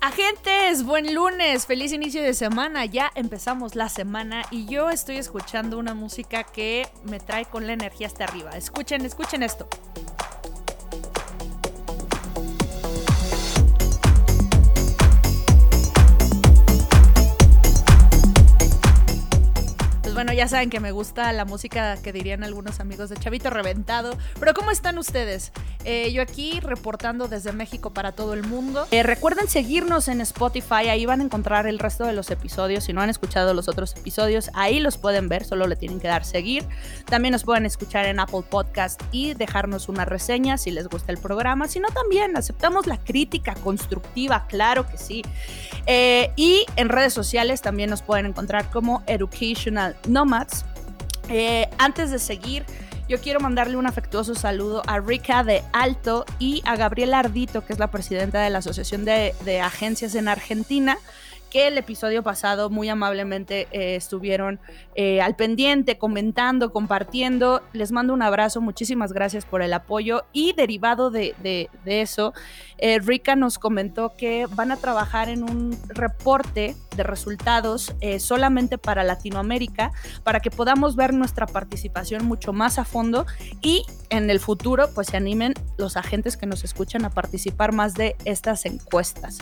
Agentes, buen lunes, feliz inicio de semana, ya empezamos la semana y yo estoy escuchando una música que me trae con la energía hasta arriba. Escuchen, escuchen esto. Bueno, ya saben que me gusta la música que dirían algunos amigos de Chavito Reventado. Pero ¿cómo están ustedes? Eh, yo aquí reportando desde México para todo el mundo. Eh, recuerden seguirnos en Spotify, ahí van a encontrar el resto de los episodios. Si no han escuchado los otros episodios, ahí los pueden ver, solo le tienen que dar seguir. También nos pueden escuchar en Apple Podcast y dejarnos una reseña si les gusta el programa. Si no, también aceptamos la crítica constructiva, claro que sí. Eh, y en redes sociales también nos pueden encontrar como Educational Nomads. Eh, antes de seguir, yo quiero mandarle un afectuoso saludo a Rika de Alto y a Gabriela Ardito, que es la presidenta de la Asociación de, Agencias en Argentina que el episodio pasado muy amablemente eh, estuvieron eh, al pendiente, comentando, compartiendo. Les mando un abrazo, muchísimas gracias por el apoyo. Y derivado de, eso, eh, Rika nos comentó que van a trabajar en un reporte de resultados solamente para Latinoamérica, para que podamos ver nuestra participación mucho más a fondo y en el futuro pues se animen los agentes que nos escuchan a participar más de estas encuestas.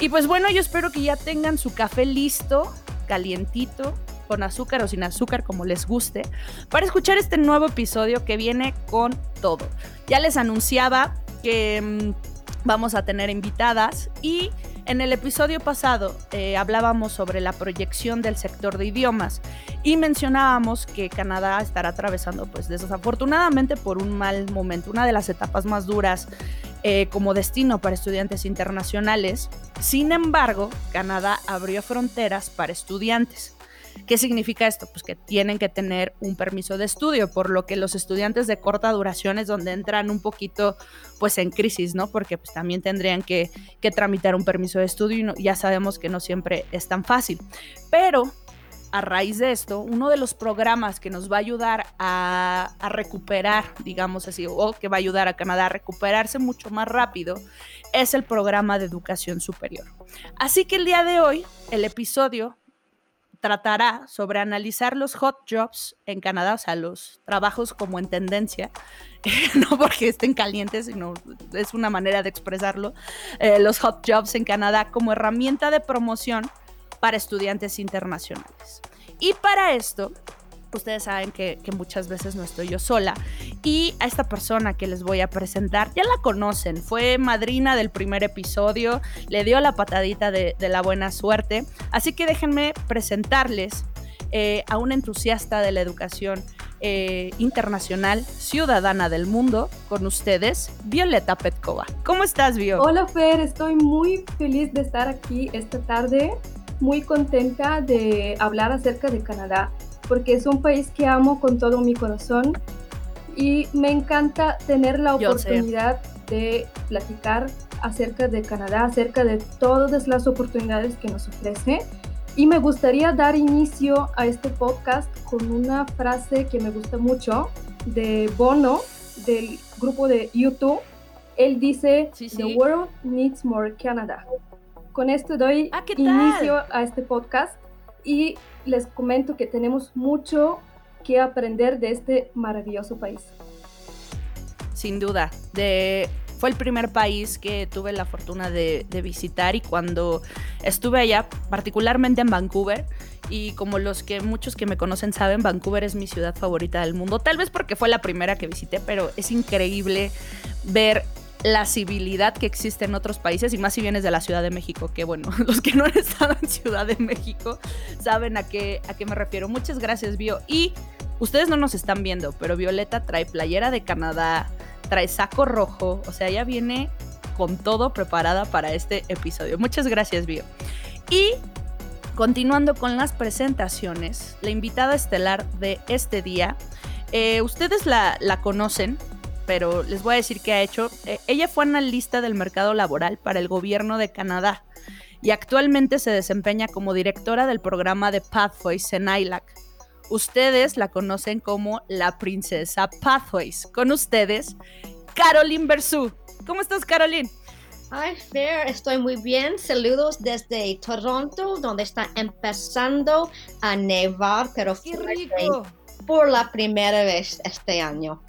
Y pues bueno, yo espero que ya tengan su café listo, calientito, con azúcar o sin azúcar, como les guste, para escuchar este nuevo episodio que viene con todo. Ya les anunciaba que mm, vamos a tener invitadas y en el episodio pasado eh, hablábamos sobre la proyección del sector de idiomas y mencionábamos que Canadá estará atravesando, pues desafortunadamente, por un mal momento, una de las etapas más duras eh, como destino para estudiantes internacionales. Sin embargo, Canadá abrió fronteras para estudiantes. ¿Qué significa esto? Pues que tienen que tener un permiso de estudio, por lo que los estudiantes de corta duración es donde entran un poquito pues en crisis, ¿no? Porque pues también tendrían que, tramitar un permiso de estudio y ya sabemos que no siempre es tan fácil. Pero a raíz de esto, uno de los programas que nos va a ayudar a, recuperar, digamos así, o que va a ayudar a Canadá a recuperarse mucho más rápido, es el programa de educación superior. Así que el día de hoy, el episodio tratará sobre analizar los hot jobs en Canadá, o sea, los trabajos como en tendencia, no porque estén calientes, sino es una manera de expresarlo, eh, los hot jobs en Canadá como herramienta de promoción para estudiantes internacionales. Y para esto ustedes saben que, muchas veces no estoy yo sola. Y a esta persona que les voy a presentar, ya la conocen, fue madrina del primer episodio, le dio la patadita de, la buena suerte. Así que déjenme presentarles eh, a una entusiasta de la educación eh, internacional, ciudadana del mundo, con ustedes, Violeta Petkova. ¿Cómo estás, Vio? Hola, Fer, estoy muy feliz de estar aquí esta tarde, muy contenta de hablar acerca de Canadá porque es un país que amo con todo mi corazón y me encanta tener la oportunidad de platicar acerca de Canadá, acerca de todas las oportunidades que nos ofrece. Y me gustaría dar inicio a este podcast con una frase que me gusta mucho de Bono, del grupo de YouTube. Él dice, The world needs more Canada. Con esto doy ah, inicio a este podcast y les comento que tenemos mucho que aprender de este maravilloso país. Sin duda, de, fue el primer país que tuve la fortuna de, visitar y cuando estuve allá, particularmente en Vancouver, y como los que muchos que me conocen saben, Vancouver es mi ciudad favorita del mundo, tal vez porque fue la primera que visité, pero es increíble ver la civilidad que existe en otros países y más si vienes de la Ciudad de México, que bueno, los que no han estado en Ciudad de México saben a qué, a qué me refiero. Muchas gracias, Bio. Y ustedes no nos están viendo, pero Violeta trae playera de Canadá, trae saco rojo, o sea, ella viene con todo preparada para este episodio. Muchas gracias, Bio. Y continuando con las presentaciones, la invitada estelar de este día, eh, ustedes la, la, conocen, pero les voy a decir qué ha hecho. Eh, ella fue analista del mercado laboral para el gobierno de Canadá y actualmente se desempeña como directora del programa de Pathways en ILAC. Ustedes la conocen como la princesa Pathways. Con ustedes, Caroline Bersú. ¿Cómo estás, Caroline? Hi, Fair, estoy muy bien. Saludos desde Toronto, donde está empezando a nevar, pero ¡Qué rico! por la primera vez este año.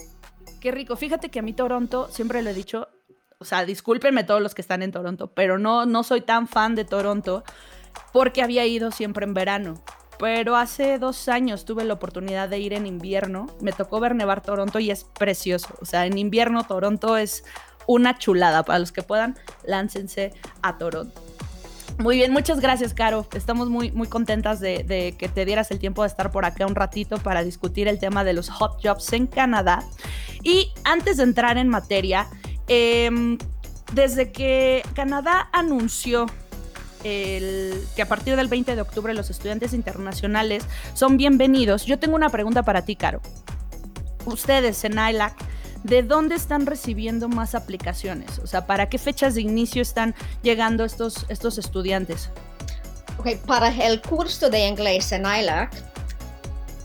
Qué rico. Fíjate que a mí Toronto, siempre lo he dicho, o sea, discúlpenme todos los que están en Toronto, pero no, no soy tan fan de Toronto porque había ido siempre en verano. Pero hace dos años tuve la oportunidad de ir en invierno. Me tocó ver nevar Toronto y es precioso. O sea, en invierno Toronto es una chulada. Para los que puedan, láncense a Toronto. Muy bien, muchas gracias, Caro. Estamos muy, muy contentas de, que te dieras el tiempo de estar por acá un ratito para discutir el tema de los hot jobs en Canadá. Y antes de entrar en materia, em, desde que Canadá anunció que a partir del 20 de octubre los estudiantes internacionales son bienvenidos, yo tengo una pregunta para ti, Caro. Ustedes en ILAC, ¿de dónde están recibiendo más aplicaciones? O sea, ¿para qué fechas de inicio están llegando estos, estos estudiantes? Okay, para el curso de inglés en ILAC,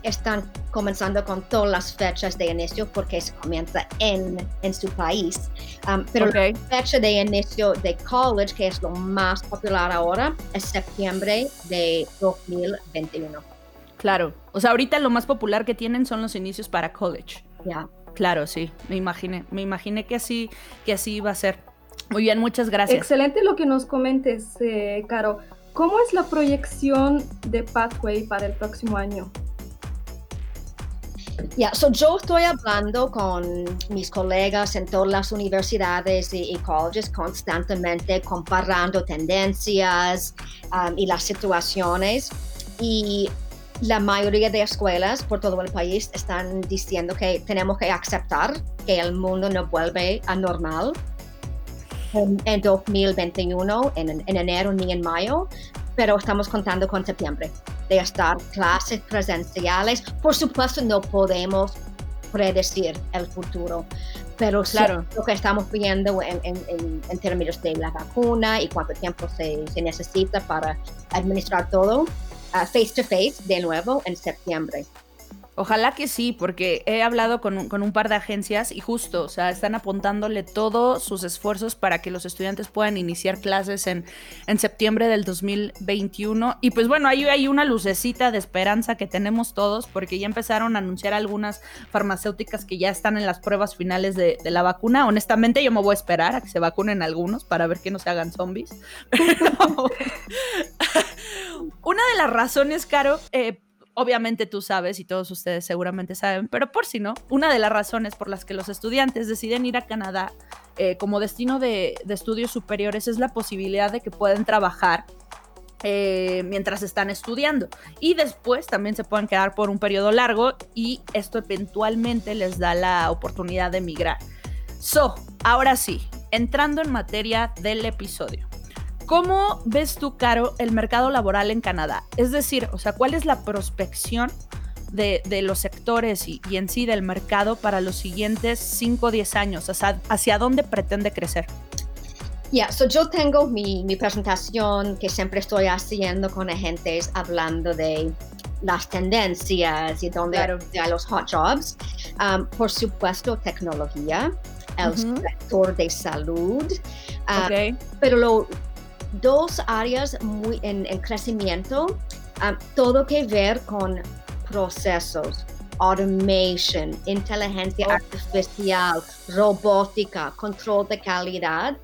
están comenzando con todas las fechas de inicio porque se comienza en, en su país. Um, pero la fecha de inicio de college, que es lo más popular ahora, es septiembre de 2021. Claro, o sea, ahorita lo más popular que tienen son los inicios para college. Ya. Claro, sí, me imaginé, me imaginé que así, que así iba a ser. Muy bien, muchas gracias. Excelente lo que nos comentes, eh, Caro. ¿Cómo es la proyección de Pathway para el próximo año? Ya, yo estoy hablando con mis colegas en todas las universidades y, colleges constantemente, comparando tendencias um, y las situaciones. Y la mayoría de escuelas por todo el país están diciendo que tenemos que aceptar que el mundo no vuelve a normal en, 2021, en, en enero ni en mayo, pero estamos contando con septiembre de estar clases presenciales. Por supuesto, no podemos predecir el futuro, pero claro. lo que estamos viendo en, en, términos de la vacuna y cuánto tiempo se, se necesita para administrar todo, uh, face to face de nuevo en septiembre. Ojalá que sí, porque he hablado con un, par de agencias y justo, o sea, están apuntándole todos sus esfuerzos para que los estudiantes puedan iniciar clases en, en septiembre del 2021. Y pues bueno, ahí hay una lucecita de esperanza que tenemos todos, porque ya empezaron a anunciar algunas farmacéuticas que ya están en las pruebas finales de, la vacuna. Honestamente, yo me voy a esperar a que se vacunen algunos para ver que no se hagan zombies. una de las razones, Caro, eh, obviamente tú sabes y todos ustedes seguramente saben, pero por si no, una de las razones por las que los estudiantes deciden ir a Canadá eh, como destino de, estudios superiores es la posibilidad de que puedan trabajar eh, mientras están estudiando y después también se pueden quedar por un periodo largo y esto eventualmente les da la oportunidad de emigrar. So, ahora sí, entrando en materia del episodio. ¿Cómo ves tú, Caro, el mercado laboral en Canadá? Es decir, o sea, ¿cuál es la prospección de, los sectores y, en sí del mercado para los siguientes 5 o 10 años? O sea, ¿hacia dónde pretende crecer? Ya, so yo tengo mi, presentación que siempre estoy haciendo con agentes hablando de las tendencias y dónde hay los hot jobs. Um, por supuesto, tecnología, el sector de salud. Uh, pero lo, dos áreas muy en, crecimiento, um, todo que ver con procesos, automation, inteligencia artificial, robótica, control de calidad,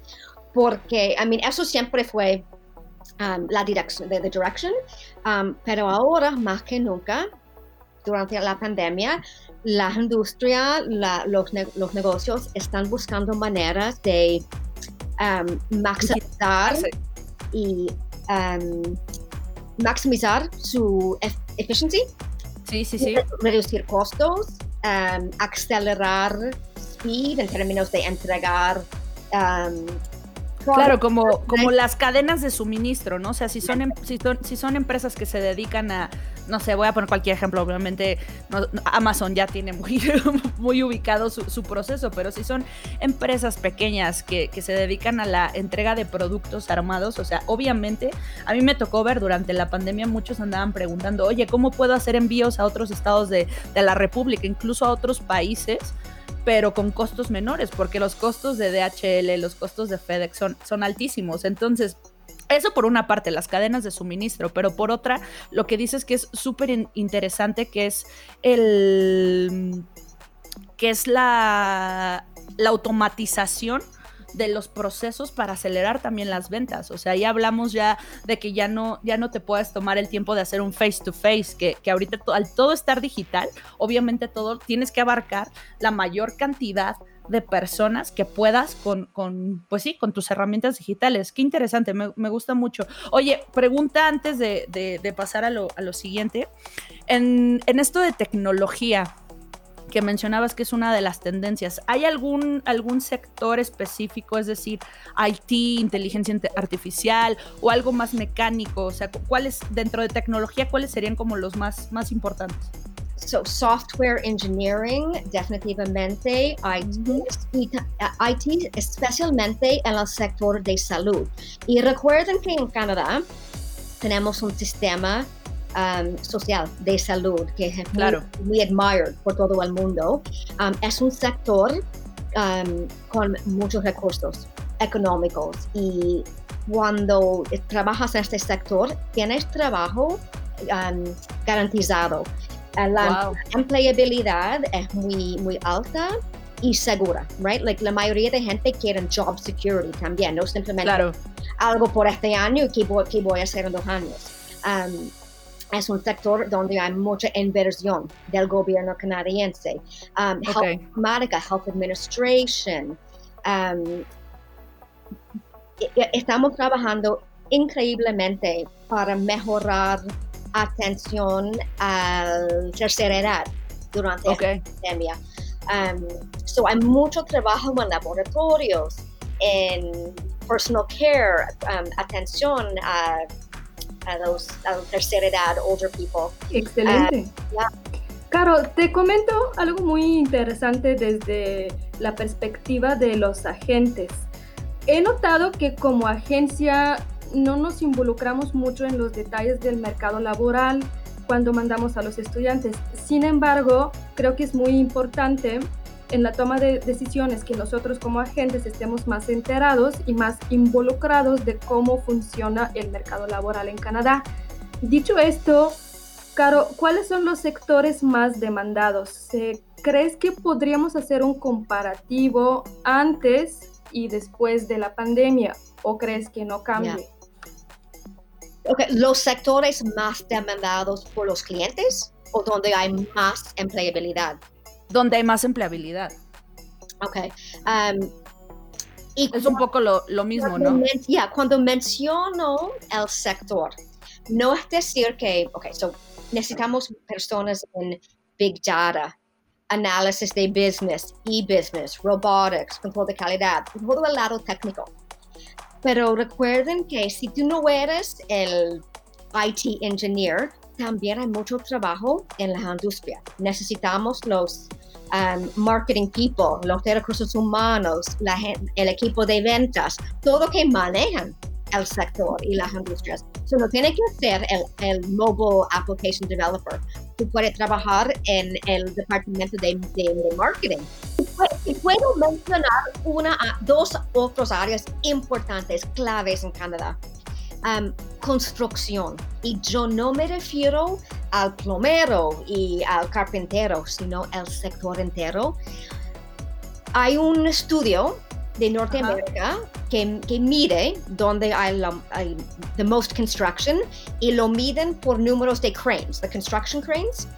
porque, I mean, eso siempre fue um, la dirección, the direction, um, pero ahora más que nunca, durante la pandemia, la industria, los, los, negocios están buscando maneras de maximizar y um, maximizar su. Sí, sí, sí. Reducir costos, um, acelerar speed en términos de entregar um, Claro, como, como las cadenas de suministro, ¿no? O sea, si son, em, si son, si son empresas que se dedican a, no sé, voy a poner cualquier ejemplo, obviamente Amazon ya tiene muy, muy ubicado su, proceso, pero si son empresas pequeñas que, que, se dedican a la entrega de productos armados, o sea, obviamente a mí me tocó ver durante la pandemia muchos andaban preguntando, oye, ¿cómo puedo hacer envíos a otros estados de, de la República, incluso a otros países? Pero con costos menores, porque los costos de DHL, los costos de FedEx son, son altísimos. Entonces, eso por una parte, las cadenas de suministro, pero por otra, lo que dices que es súper interesante, que es el que es la, la automatización de los procesos para acelerar también las ventas. O sea, ya hablamos ya de que ya no, ya no te puedes tomar el tiempo de hacer un face to face, que, que ahorita al todo estar digital, obviamente todo tienes que abarcar la mayor cantidad de personas que puedas con, con, pues sí, con tus herramientas digitales. Qué interesante, me, gusta mucho. Oye, pregunta antes de, de, pasar a lo, a lo siguiente. En, en, esto de tecnología, que mencionabas que es una de las tendencias. ¿Hay algún, algún sector específico, es decir, IT, inteligencia artificial o algo más mecánico? O sea, ¿cuáles dentro de tecnología, cuáles serían como los más, más importantes? So, software engineering, definitivamente, IT, IT, especialmente en el sector de salud. Y recuerden que en Canadá tenemos un sistema Um, social de salud que es muy, admired por todo el mundo. Um, es un sector um, con muchos recursos económicos y cuando trabajas en este sector tienes trabajo garantizado. La empleabilidad es muy, muy alta y segura, right? Like la mayoría de gente quiere job security también, no simplemente algo por este año y que voy, voy a hacer en dos años es un sector donde hay mucha inversión del gobierno canadiense. Um, health Health Administration. Um, estamos trabajando increíblemente para mejorar atención a la tercera edad durante esta pandemia. Um, so hay mucho trabajo en laboratorios, en personal care, atención a a los a la tercera edad, older people. Excelente. Uh, Caro, te comento algo muy interesante desde la perspectiva de los agentes. He notado que como agencia no nos involucramos mucho en los detalles del mercado laboral cuando mandamos a los estudiantes. Sin embargo, creo que es muy importante en la toma de decisiones que nosotros como agentes estemos más enterados y más involucrados de cómo funciona el mercado laboral en Canadá. Dicho esto, Caro, ¿cuáles son los sectores más demandados? ¿Crees que podríamos hacer un comparativo antes y después de la pandemia o crees que no cambie? Los sectores más demandados por los clientes o donde hay más empleabilidad donde hay más empleabilidad. Ok. Um, y es un poco lo, mismo, ¿no? Ya, cuando menciono el sector, no es decir que, ok, so necesitamos personas en Big Data, análisis de business, e-business, robotics, control de calidad, todo el lado técnico. Pero recuerden que si tú no eres el IT engineer, también hay mucho trabajo en la industria. Necesitamos los um, marketing people, los recursos humanos, la, el equipo de ventas, todo que manejan el sector y las industrias. So, no tiene que ser el, el mobile application developer. Tú puedes trabajar en el departamento de, de, marketing. Y puedo mencionar una, dos otras áreas importantes, claves en Canadá. Um, construcción. Y yo no me refiero al plomero y al carpintero, sino al sector entero. Hay un estudio de Norteamérica que, que, mide dónde hay, la, the most construction y lo miden por números de cranes, the construction cranes.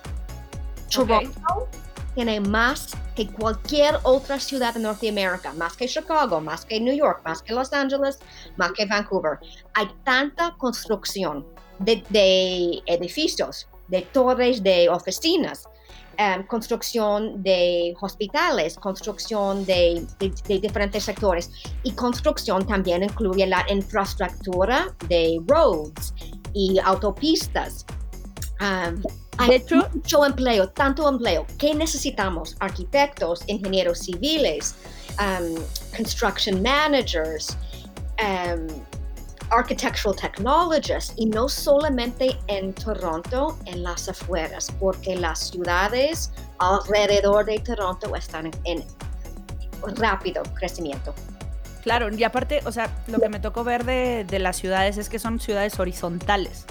Toronto tiene más que cualquier otra ciudad de Norteamérica, más que Chicago, más que New York, más que Los Ángeles, más que Vancouver. Hay tanta construcción de, edificios, de torres de oficinas, em, construcción de hospitales, construcción de, diferentes sectores y construcción también incluye la infraestructura de roads y autopistas. Um, hay hecho, mucho empleo, tanto empleo. ¿Qué necesitamos? Arquitectos, ingenieros civiles, um, construction managers, um, architectural technologists, y no solamente en Toronto, en las afueras, porque las ciudades alrededor de Toronto están en, rápido crecimiento. Claro, y aparte, o sea, lo que me tocó ver de, de las ciudades es que son ciudades horizontales.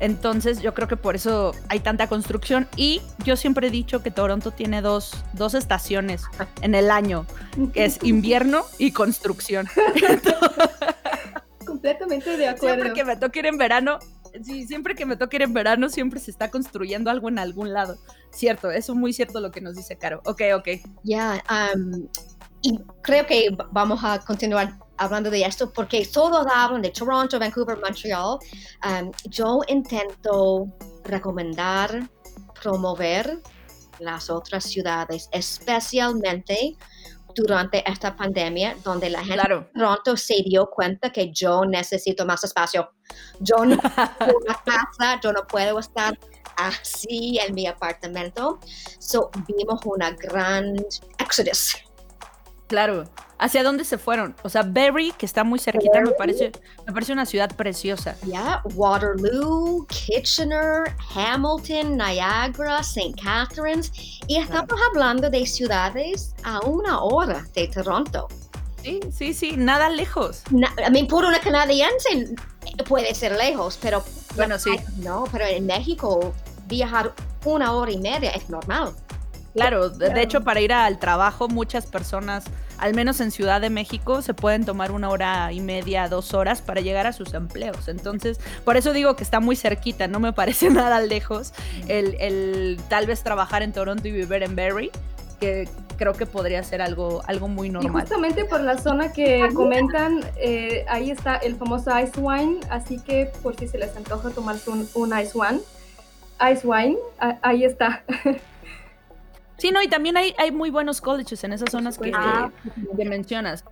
Entonces yo creo que por eso hay tanta construcción. Y yo siempre he dicho que Toronto tiene dos, dos estaciones en el año, que es invierno y construcción. Completamente de acuerdo. Siempre que me toque ir en verano, sí, siempre que me toque ir en verano, siempre se está construyendo algo en algún lado. Cierto, eso es muy cierto lo que nos dice Caro. Ok, ok. Ya, um, y creo que vamos a continuar hablando de esto porque todos hablan de Toronto, Vancouver, Montreal. Um, yo intento recomendar, promover las otras ciudades, especialmente durante esta pandemia, donde la gente pronto se dio cuenta que yo necesito más espacio. Yo no puedo una casa, yo no puedo estar así en mi apartamento. So vimos una gran exodus Claro. ¿Hacia dónde se fueron? O sea, Berry, que está muy cerquita, me parece, me parece una ciudad preciosa. Ya, Waterloo, Kitchener, Hamilton, Niagara, St. Catharines. Y estamos hablando de ciudades a una hora de Toronto. Sí, sí, sí, nada lejos. a mí, por una canadiense puede ser lejos, pero. Bueno, sí. No, pero en México viajar una hora y media es normal. Claro, de hecho para ir al trabajo muchas personas, al menos en Ciudad de México, se pueden tomar una hora y media, dos horas para llegar a sus empleos. Entonces, por eso digo que está muy cerquita, no me parece nada lejos el, tal vez trabajar en Toronto y vivir en Barrie, que creo que podría ser algo, algo muy normal. Y justamente por la zona que comentan, eh, ahí está el famoso Ice Wine, así que por si se les antoja tomarse un, un Ice Wine, Ice Wine, ahí está. Sí, no, y también hay, hay muy buenos colleges en esas zonas que, mencionas.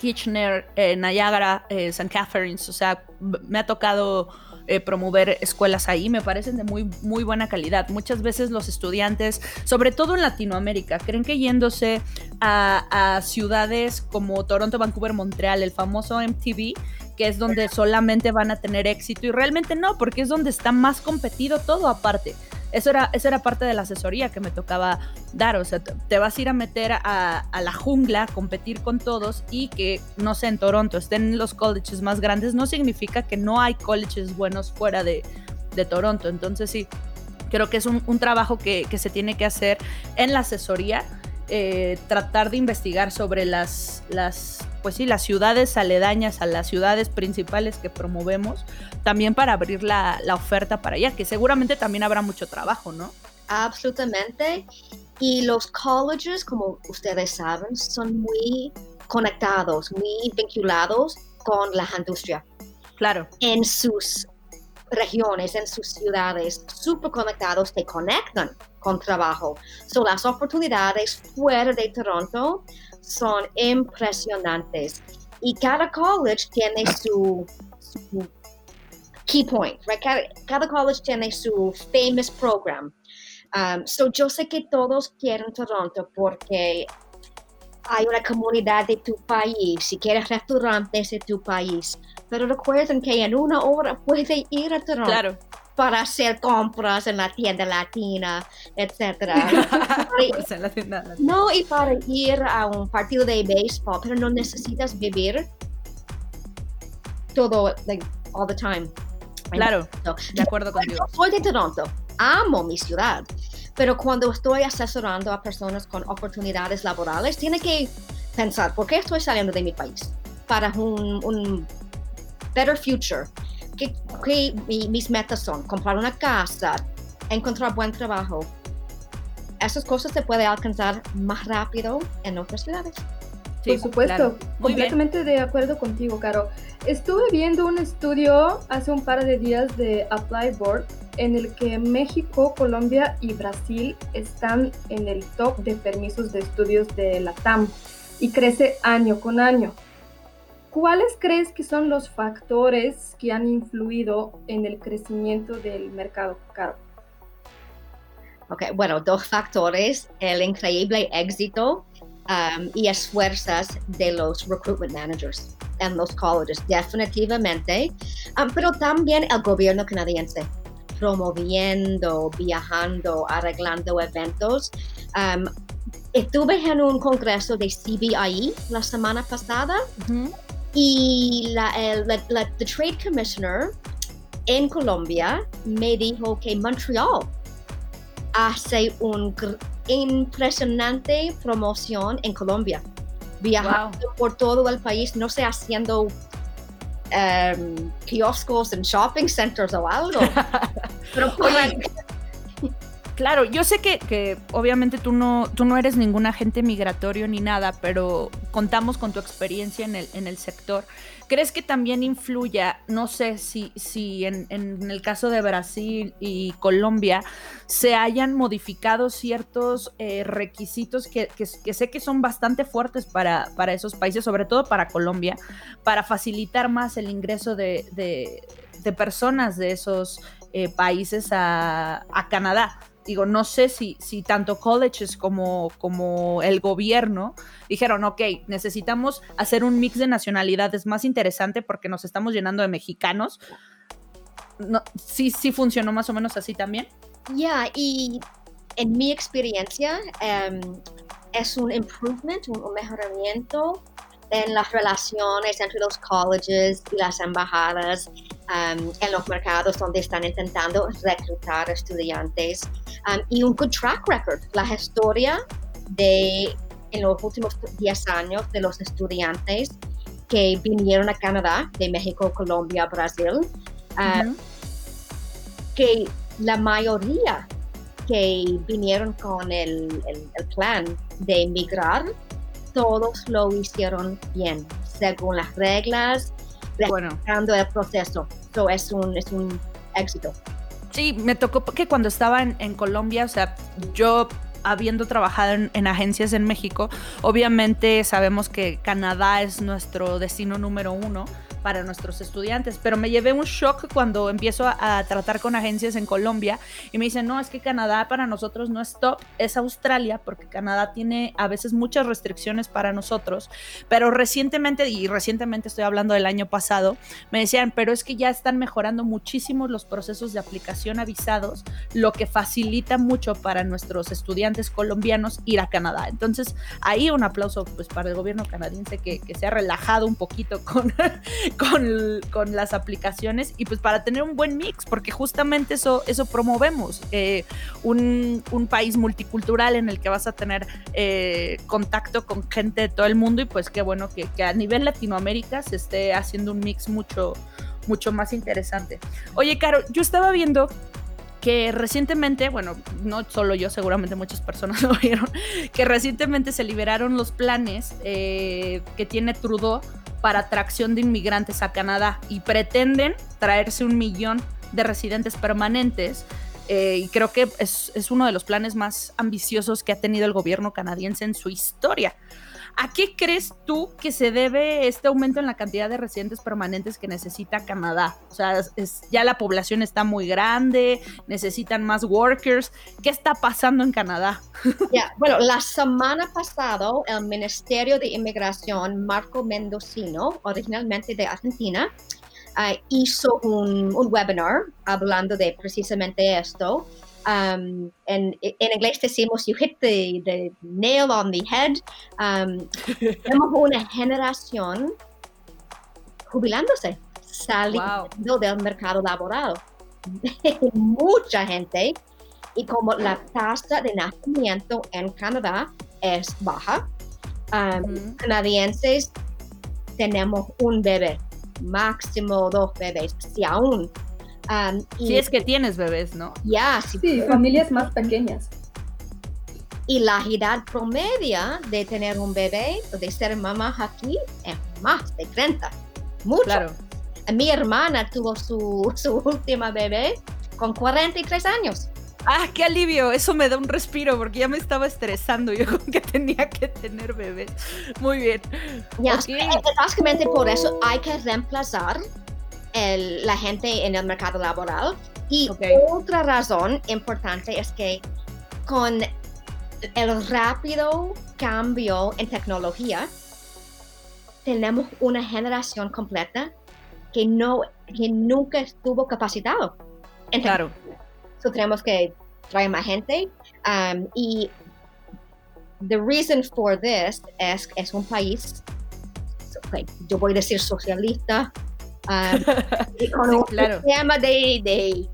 Kitchener, eh, Niagara, eh, St. Catharines, o sea, me ha tocado eh, promover escuelas ahí, me parecen de muy, muy buena calidad. Muchas veces los estudiantes, sobre todo en Latinoamérica, creen que yéndose a, a ciudades como Toronto, Vancouver, Montreal, el famoso MTV, que es donde solamente van a tener éxito, y realmente no, porque es donde está más competido todo aparte. Eso era, eso era parte de la asesoría que me tocaba dar. O sea, te vas a ir a meter a, la jungla, competir con todos y que, no sé, en Toronto estén los colleges más grandes, no significa que no hay colleges buenos fuera de, Toronto. Entonces, sí, creo que es un, trabajo que, que se tiene que hacer en la asesoría eh, tratar de investigar sobre las, las, pues sí, las ciudades aledañas a las ciudades principales que promovemos, también para abrir la, la oferta para allá, que seguramente también habrá mucho trabajo, ¿no? Absolutamente. Y los colleges, como ustedes saben, son muy conectados, muy vinculados con la industria. Claro. En sus regiones, en sus ciudades, súper conectados, te conectan con trabajo. So, las oportunidades fuera de Toronto son impresionantes. Y cada college tiene su, key point, cada, college tiene su famous program. Um, so yo sé que todos quieren Toronto porque hay una comunidad de tu país, si quieres restaurantes de tu país, pero recuerden que en una hora puede ir a Toronto. Para hacer compras en la tienda latina, etc. no, y para ir a un partido de béisbol, pero no necesitas vivir todo, like, all the time. Claro, de acuerdo contigo. soy de Toronto, amo mi ciudad, pero cuando estoy asesorando a personas con oportunidades laborales, tiene que pensar, ¿por qué estoy saliendo de mi país? Para un better future. ¿Qué, mis metas son? Comprar una casa, encontrar buen trabajo. Esas cosas se pueden alcanzar más rápido en otras ciudades. Por supuesto, completamente de acuerdo contigo, Caro. Estuve viendo un estudio hace un par de días de Apply Board en el que México, Colombia y Brasil están en el top de permisos de estudios de la TAM y crece año con año. ¿Cuáles crees que son los factores que han influido en el crecimiento del mercado caro? Okay, bueno, dos factores, el increíble éxito um, y esfuerzos de los recruitment managers en los colleges, definitivamente, um, pero también el gobierno canadiense promoviendo, viajando, arreglando eventos. Um, estuve en un congreso de CBIE la semana pasada y la, la, Trade Commissioner en Colombia me dijo que Montreal hace un impresionante promoción en Colombia, viajando por todo el país, no sé, haciendo um, kioscos en shopping centers o algo. Pero Claro, yo sé que, que, obviamente tú no, tú no eres ningún agente migratorio ni nada, pero contamos con tu experiencia en el, en el sector. ¿Crees que también influya, no sé si, si en, en el caso de Brasil y Colombia se hayan modificado ciertos eh, requisitos que, que, sé que son bastante fuertes para, para, esos países, sobre todo para Colombia, para facilitar más el ingreso de, de, personas de esos eh, países a, a Canadá? Digo, no sé si, si tanto colleges como, como el gobierno dijeron, ok, necesitamos hacer un mix de nacionalidades más interesante porque nos estamos llenando de mexicanos. No, sí, sí funcionó más o menos así también. Ya, y en mi experiencia em, es un improvement, un mejoramiento en las relaciones entre los colleges y las embajadas um, en los mercados donde están intentando reclutar estudiantes um, y un good track record. La historia de en los últimos 10 años de los estudiantes que vinieron a Canadá, de México, Colombia, Brasil, um, que la mayoría que vinieron con el, el plan de emigrar todos lo hicieron bien, según las reglas, respetando el proceso. So, es, un, es un éxito. Sí, me tocó que cuando estaba en, en Colombia, o sea, yo habiendo trabajado en, en, agencias en México, obviamente sabemos que Canadá es nuestro destino número uno para nuestros estudiantes. Pero me llevé un shock cuando empiezo a, tratar con agencias en Colombia y me dicen, no, es que Canadá para nosotros no es top, es Australia, porque Canadá tiene a veces muchas restricciones para nosotros. Pero recientemente, y recientemente estoy hablando del año pasado, me decían, pero es que ya están mejorando muchísimo los procesos de aplicación avisados, lo que facilita mucho para nuestros estudiantes colombianos ir a Canadá. Entonces, ahí un aplauso pues para el gobierno canadiense que, que se ha relajado un poquito con, con, las aplicaciones y pues para tener un buen mix, porque justamente eso, eso promovemos, eh, un, país multicultural en el que vas a tener eh, contacto con gente de todo el mundo y pues qué bueno que, a nivel Latinoamérica se esté haciendo un mix mucho, mucho más interesante. Oye, Caro, yo estaba viendo que recientemente, bueno, no solo yo, seguramente muchas personas lo vieron, que recientemente se liberaron los planes eh, que tiene Trudeau para atracción de inmigrantes a Canadá y pretenden traerse un millón de residentes permanentes. Eh, y creo que es, es, uno de los planes más ambiciosos que ha tenido el gobierno canadiense en su historia. ¿A qué crees tú que se debe este aumento en la cantidad de residentes permanentes que necesita Canadá? O sea, es, ya la población está muy grande, necesitan más workers. ¿Qué está pasando en Canadá? bueno, la semana pasada el Ministerio de Inmigración, Marco Mendocino, originalmente de Argentina, ah, hizo un webinar hablando de precisamente esto um, en, en, inglés decimos, you hit the, the nail on the head. Um, tenemos una generación jubilándose, saliendo del mercado laboral. Mucha gente, y como la tasa de nacimiento en Canadá es baja, um, canadienses tenemos un bebé, máximo dos bebés, si aún si es que tienes bebés, ¿no? Ya, sí, familias más pequeñas. Y la edad promedia de tener un bebé o de ser mamá aquí es más de 30. Mucho. Claro. Mi hermana tuvo su, su última bebé con 43 años. Ah, qué alivio, eso me da un respiro porque ya me estaba estresando yo con que tenía que tener bebés. Muy bien. Ya, básicamente por eso hay que reemplazar el, la gente en el mercado laboral. Y otra razón importante es que con el rápido cambio en tecnología, tenemos una generación completa que, no, que nunca estuvo capacitado. claro. So, tenemos que traer más gente. Um, y the reason for this es es un país, yo voy a decir socialista, um, con un sistema de, de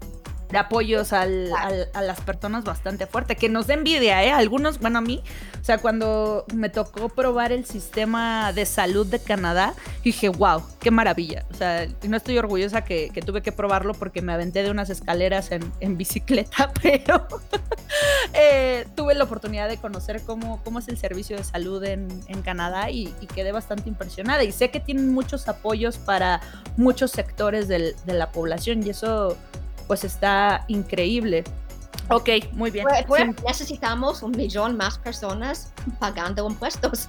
de apoyos al, a las personas bastante fuerte, que nos da envidia, ¿eh? Algunos, bueno, a mí, o sea, cuando me tocó probar el sistema de salud de Canadá, dije, wow, qué maravilla. O sea, no estoy orgullosa que, tuve que probarlo porque me aventé de unas escaleras en, bicicleta, pero eh, tuve la oportunidad de conocer cómo, cómo es el servicio de salud en, Canadá y, quedé bastante impresionada. Y sé que tienen muchos apoyos para muchos sectores de la población y eso pues está increíble. Ok, muy bien. Pues, pues, necesitamos un millón más personas pagando impuestos.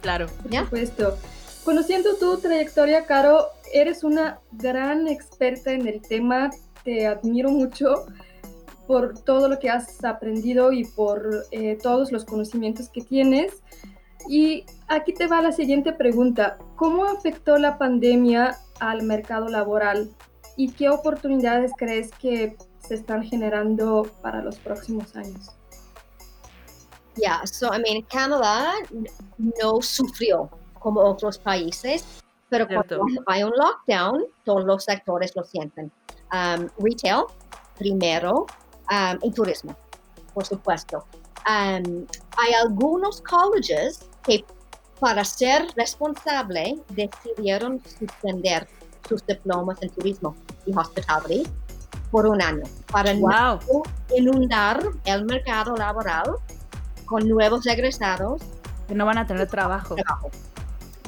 Claro. Por supuesto. Conociendo tu trayectoria, Caro, eres una gran experta en el tema. Te admiro mucho por todo lo que has aprendido y por eh, todos los conocimientos que tienes. Y aquí te va la siguiente pregunta. ¿Cómo afectó la pandemia al mercado laboral? ¿Y qué oportunidades crees que se están generando para los próximos años? Ya, yeah, so I mean, Canadá no sufrió como otros países, pero cuando hay un lockdown, todos los sectores lo sienten. Um, retail, primero, um, y turismo, por supuesto. Um, hay algunos colleges que para ser responsable decidieron suspender sus diplomas en turismo y hospitality por un año para no inundar el mercado laboral con nuevos egresados que no van a tener trabajo.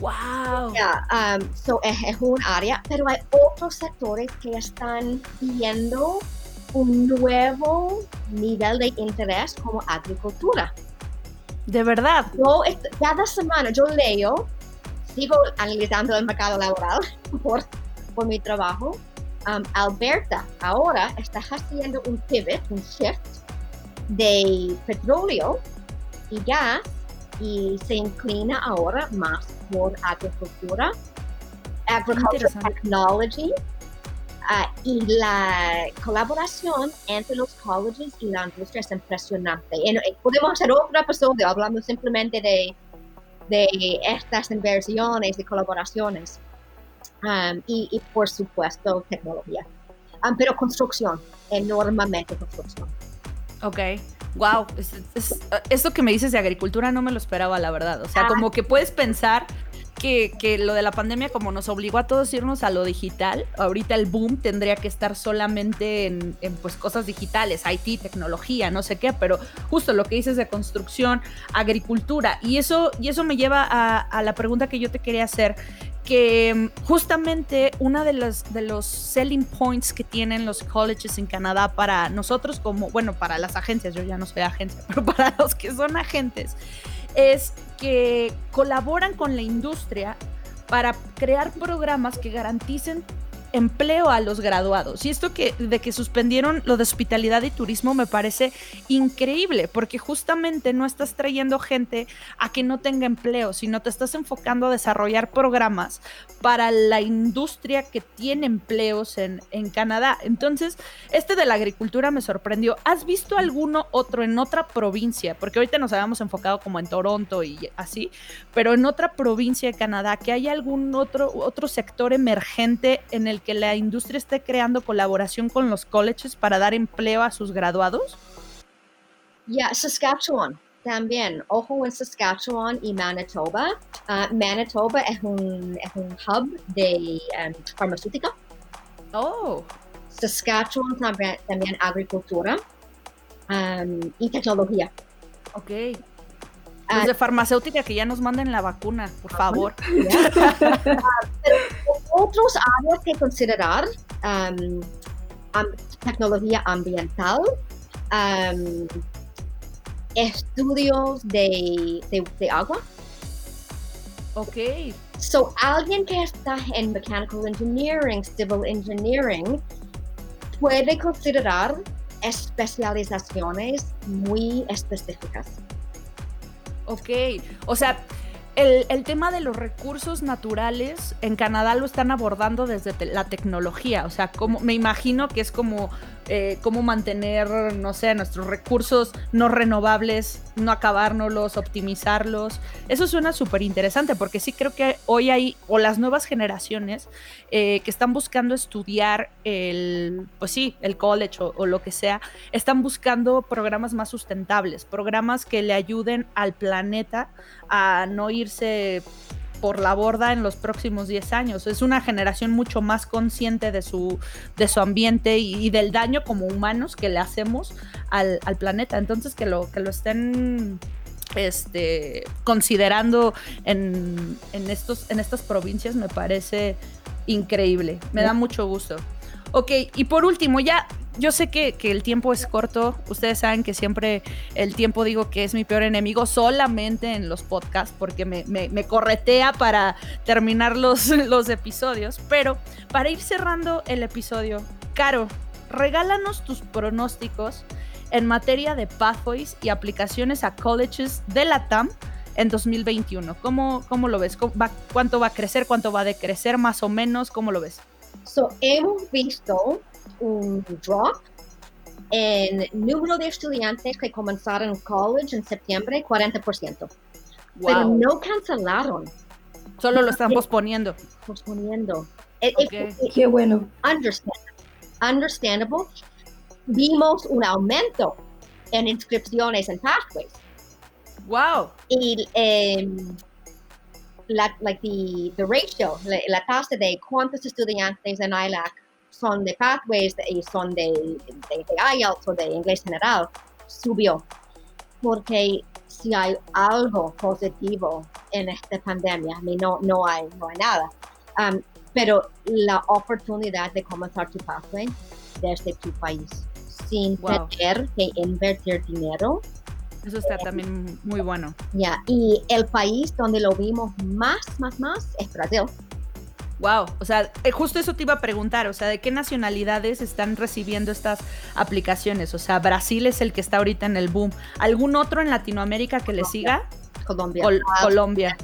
Wow. Um, so es, un área, pero hay otros sectores que están viendo un nuevo nivel de interés como agricultura. De verdad. Yo, cada semana yo leo, sigo analizando el mercado laboral por por mi trabajo, um, Alberta ahora está haciendo un pivot, un shift de petróleo y gas y se inclina ahora más por agricultura, agriculture technology uh, y la colaboración entre los colleges y la industria es impresionante. Y, podemos hacer otro episodio hablando simplemente de, de estas inversiones y colaboraciones. Um, y, por supuesto tecnología. Um, pero construcción, enormemente construcción. Ok, wow, esto que me dices de agricultura no me lo esperaba, la verdad. O sea, ah. como que puedes pensar que, lo de la pandemia como nos obligó a todos irnos a lo digital, ahorita el boom tendría que estar solamente en, pues cosas digitales, IT, tecnología, no sé qué, pero justo lo que dices de construcción, agricultura, y eso, y eso me lleva a, a la pregunta que yo te quería hacer, que mm, justamente una de los, de los selling points que tienen los colleges en Canadá para nosotros como, bueno, para las agencias, yo ya no soy agencia, pero para los que son agentes, es que colaboran con la industria para crear programas que garanticen empleo a los graduados. Y esto que de que suspendieron lo de hospitalidad y turismo me parece increíble, porque justamente no estás trayendo gente a que no tenga empleo, sino te estás enfocando a desarrollar programas para la industria que tiene empleos en, en Canadá. Entonces, este de la agricultura me sorprendió. ¿Has visto alguno otro en otra provincia? Porque ahorita nos habíamos enfocado como en Toronto y así, pero en otra provincia de Canadá, que haya algún otro, otro sector emergente en el que la industria esté creando colaboración con los colleges para dar empleo a sus graduados? Ya, Saskatchewan también. Ojo en Saskatchewan y Manitoba. Ah, Manitoba es un, es un hub de um, farmacéutica. Oh. Saskatchewan también, también agricultura um, y tecnología. Ok. Los de farmacéutica que ya nos manden la vacuna, por favor. otros áreas que considerar, um, tecnología ambiental, estudios de, de, agua. Ok. So, alguien que está en mechanical engineering, civil engineering, puede considerar especializaciones muy específicas. Ok, o sea, el, tema de los recursos naturales en Canadá lo están abordando desde la tecnología, o sea, como, me imagino que es como eh, cómo mantener, no sé, nuestros recursos no renovables, no acabárnoslos, optimizarlos. Eso suena súper interesante porque sí creo que hoy hay, o las nuevas generaciones eh, que están buscando estudiar el, pues sí, el college o, o lo que sea, están buscando programas más sustentables, programas que le ayuden al planeta a no irse por la borda en los próximos 10 años. Es una generación mucho más consciente de su, de su ambiente y, del daño como humanos que le hacemos al, planeta. Entonces que lo, que lo estén este, considerando en, estos, en estas provincias me parece increíble. Me da mucho gusto. Ok, y por último, ya yo sé que, el tiempo es corto. Ustedes saben que siempre el tiempo digo que es mi peor enemigo solamente en los podcasts porque me, corretea para terminar los, los episodios. Pero para ir cerrando el episodio, Caro, regálanos tus pronósticos en materia de pathways y aplicaciones a colleges de la TAM en 2021. ¿Cómo, cómo lo ves? ¿Cuánto va a crecer? ¿Cuánto va a decrecer más o menos? ¿Cómo lo ves? So, hemos visto un drop en número de estudiantes que comenzaron college en septiembre, 40%. Pero no cancelaron. Solo lo están posponiendo. Posponiendo. Qué bueno. understandable. Vimos un aumento en inscripciones en Pathways. Wow. Y um, la, like the, the ratio, la, tasa de cuántos estudiantes en ILAC son de Pathways y son de, de, IELTS o de inglés general, subió. Porque si hay algo positivo en esta pandemia, no, no, hay, no hay nada. Um, pero la oportunidad de comenzar tu pathway desde tu país sin tener que invertir dinero. Eso está también muy bueno. Ya, y el país donde lo vimos más, más, más es Brasil. Wow, o sea, eh, justo eso te iba a preguntar, o sea, ¿de qué nacionalidades están recibiendo estas aplicaciones? O sea, Brasil es el que está ahorita en el boom. ¿Algún otro en Latinoamérica que le siga? Colombia. Ah, Colombia.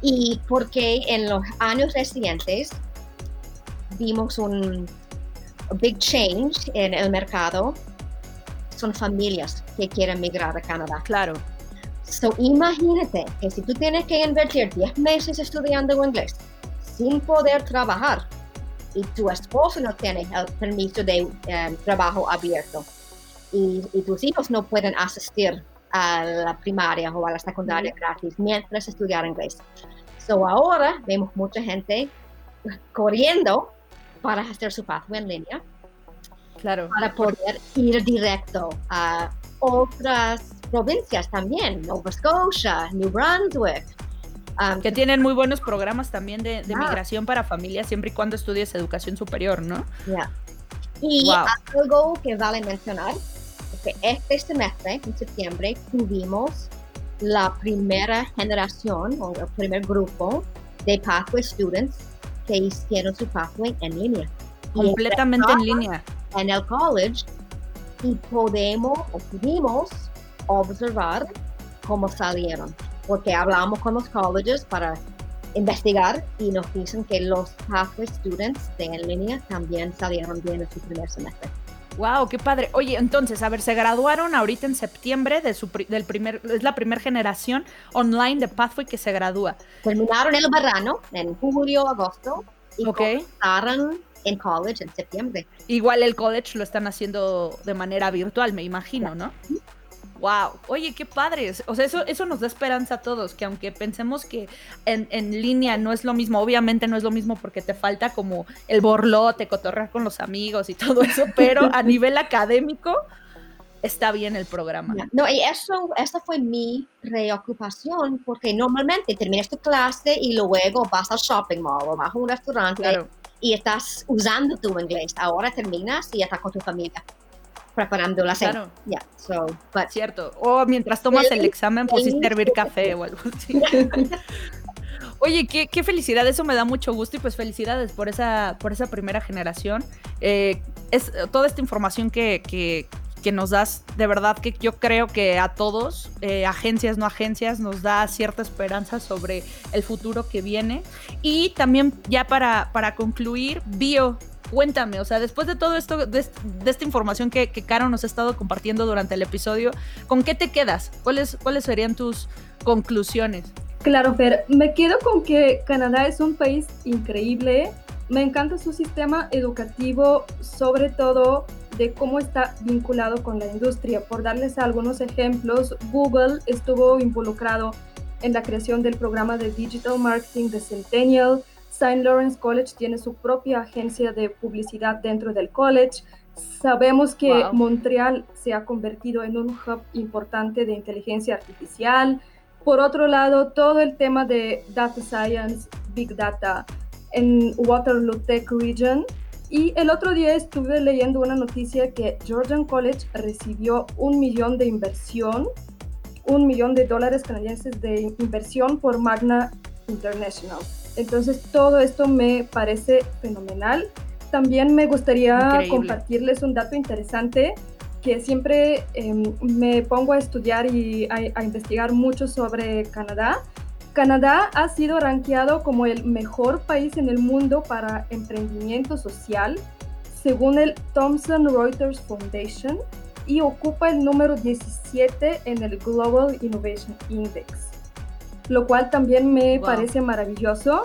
Y porque en los años recientes vimos un big change en el mercado, son familias que quieren migrar a Canadá. Claro. So, imagínate que si tú tienes que invertir 10 meses estudiando inglés, sin poder trabajar y tu esposo no tiene el permiso de em, trabajo abierto y, tus hijos no pueden asistir a la primaria o a la secundaria gratis mientras estudiar inglés. So ahora vemos mucha gente corriendo para hacer su pathway en línea. Claro. Para poder ir directo a otras provincias también, Nova Scotia, New Brunswick, Ah, que tienen muy buenos programas también de, migración para familias, siempre y cuando estudies educación superior, ¿no? Ya. Y algo que vale mencionar es que este semestre, en septiembre, tuvimos la primera generación o el primer grupo de Pathway Students que hicieron su Pathway en línea. Completamente en línea. En el college y podemos o pudimos observar cómo salieron porque hablamos con los colleges para investigar y nos dicen que los pathway students de en línea también salieron bien en su primer semestre. Wow, qué padre. Oye, entonces, a ver, se graduaron ahorita en septiembre de su del primer, es la primera generación online de Pathway que se gradúa. Terminaron el verano en julio, agosto y okay. En college en septiembre. Igual el college lo están haciendo de manera virtual, me imagino, ¿no? Wow, oye, qué padres. O sea, eso, eso nos da esperanza a todos, que aunque pensemos que en, en, línea no es lo mismo, obviamente no es lo mismo porque te falta como el borlote, cotorrear con los amigos y todo eso, pero a nivel académico está bien el programa. No, y eso, esa fue mi preocupación, porque normalmente terminas tu clase y luego vas al shopping mall o vas a un restaurante y estás usando tu inglés. Ahora terminas y estás con tu familia preparando la cena. Claro. Yeah, so, but Cierto. O mientras tomas el, examen, pusiste servir café o algo así. Oye, qué, qué, felicidad, eso me da mucho gusto y pues felicidades por esa, por esa primera generación. Eh, es toda esta información que, que, que, nos das, de verdad que yo creo que a todos, eh, agencias, no agencias, nos da cierta esperanza sobre el futuro que viene. Y también ya para, para concluir, Bio, cuéntame, o sea, después de todo esto, de, esta información que, que, Caro nos ha estado compartiendo durante el episodio, ¿con qué te quedas? ¿Cuáles, cuáles serían tus conclusiones? Claro, Fer, me quedo con que Canadá es un país increíble. Me encanta su sistema educativo, sobre todo de cómo está vinculado con la industria. Por darles algunos ejemplos, Google estuvo involucrado en la creación del programa de Digital Marketing de Centennial. St. Lawrence College tiene su propia agencia de publicidad dentro del college. Sabemos que Montreal se ha convertido en un hub importante de inteligencia artificial. Por otro lado, todo el tema de data science, big data en Waterloo Tech Region. Y el otro día estuve leyendo una noticia que Georgian College recibió un millón de inversión, un millón de dólares canadienses de inversión por Magna International. Entonces todo esto me parece fenomenal. También me gustaría compartirles un dato interesante que siempre em, me pongo a estudiar y a, investigar mucho sobre Canadá. Canadá ha sido rankeado como el mejor país en el mundo para emprendimiento social según el Thomson Reuters Foundation y ocupa el número 17 en el Global Innovation Index, lo cual también me parece maravilloso.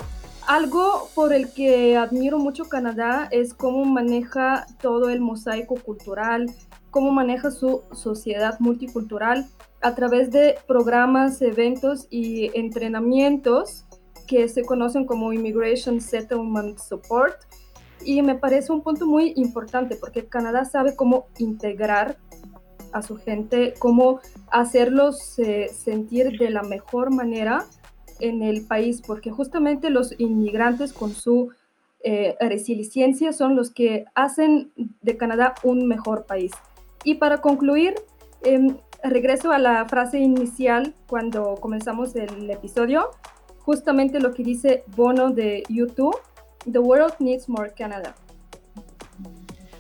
Algo por el que admiro mucho Canadá es cómo maneja todo el mosaico cultural, cómo maneja su sociedad multicultural a través de programas, eventos y entrenamientos que se conocen como Immigration Settlement Support. Y me parece un punto muy importante porque Canadá sabe cómo integrar a su gente, cómo hacerlos eh, sentir de la mejor manera en el país, porque justamente los inmigrantes con su eh, resiliencia son los que hacen de Canadá un mejor país. Y para concluir, em, regreso a la frase inicial cuando comenzamos el episodio, justamente lo que dice Bono de YouTube, The World Needs More Canada.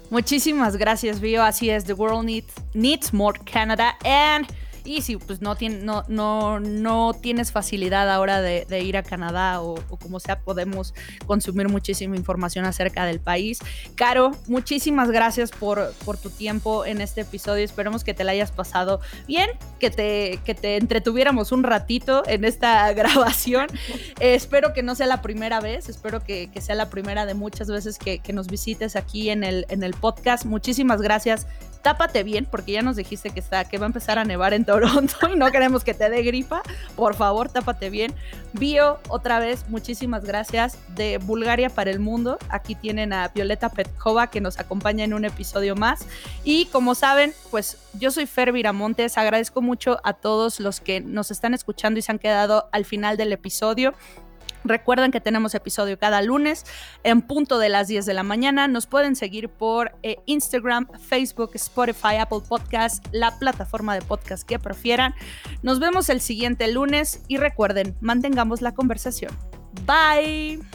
Muchísimas gracias, Bio. Así es, The World Needs, needs More Canada. And y si pues no, tiene, no, no, no tienes facilidad ahora de, ir a Canadá o, como sea, podemos consumir muchísima información acerca del país. Caro, muchísimas gracias por, tu tiempo en este episodio. Esperemos que te la hayas pasado bien, que te, entretuviéramos un ratito en esta grabación. espero que no sea la primera vez, espero que, sea la primera de muchas veces que, nos visites aquí en el podcast. Muchísimas gracias tápate bien, porque ya nos dijiste que, está, que va a empezar a nevar en Toronto y no queremos que te dé gripa. Por favor, tápate bien. Bio, otra vez, muchísimas gracias. De Bulgaria para el Mundo, aquí tienen a Violeta Petkova que nos acompaña en un episodio más. Y como saben, pues yo soy Fer Viramontes. Agradezco mucho a todos los que nos están escuchando y se han quedado al final del episodio. Recuerden que tenemos episodio cada lunes en punto de las 10 de la mañana. Nos pueden seguir por eh, Instagram, Facebook, Spotify, Apple Podcast, la plataforma de podcast que prefieran. Nos vemos el siguiente lunes y recuerden, mantengamos la conversación. Bye.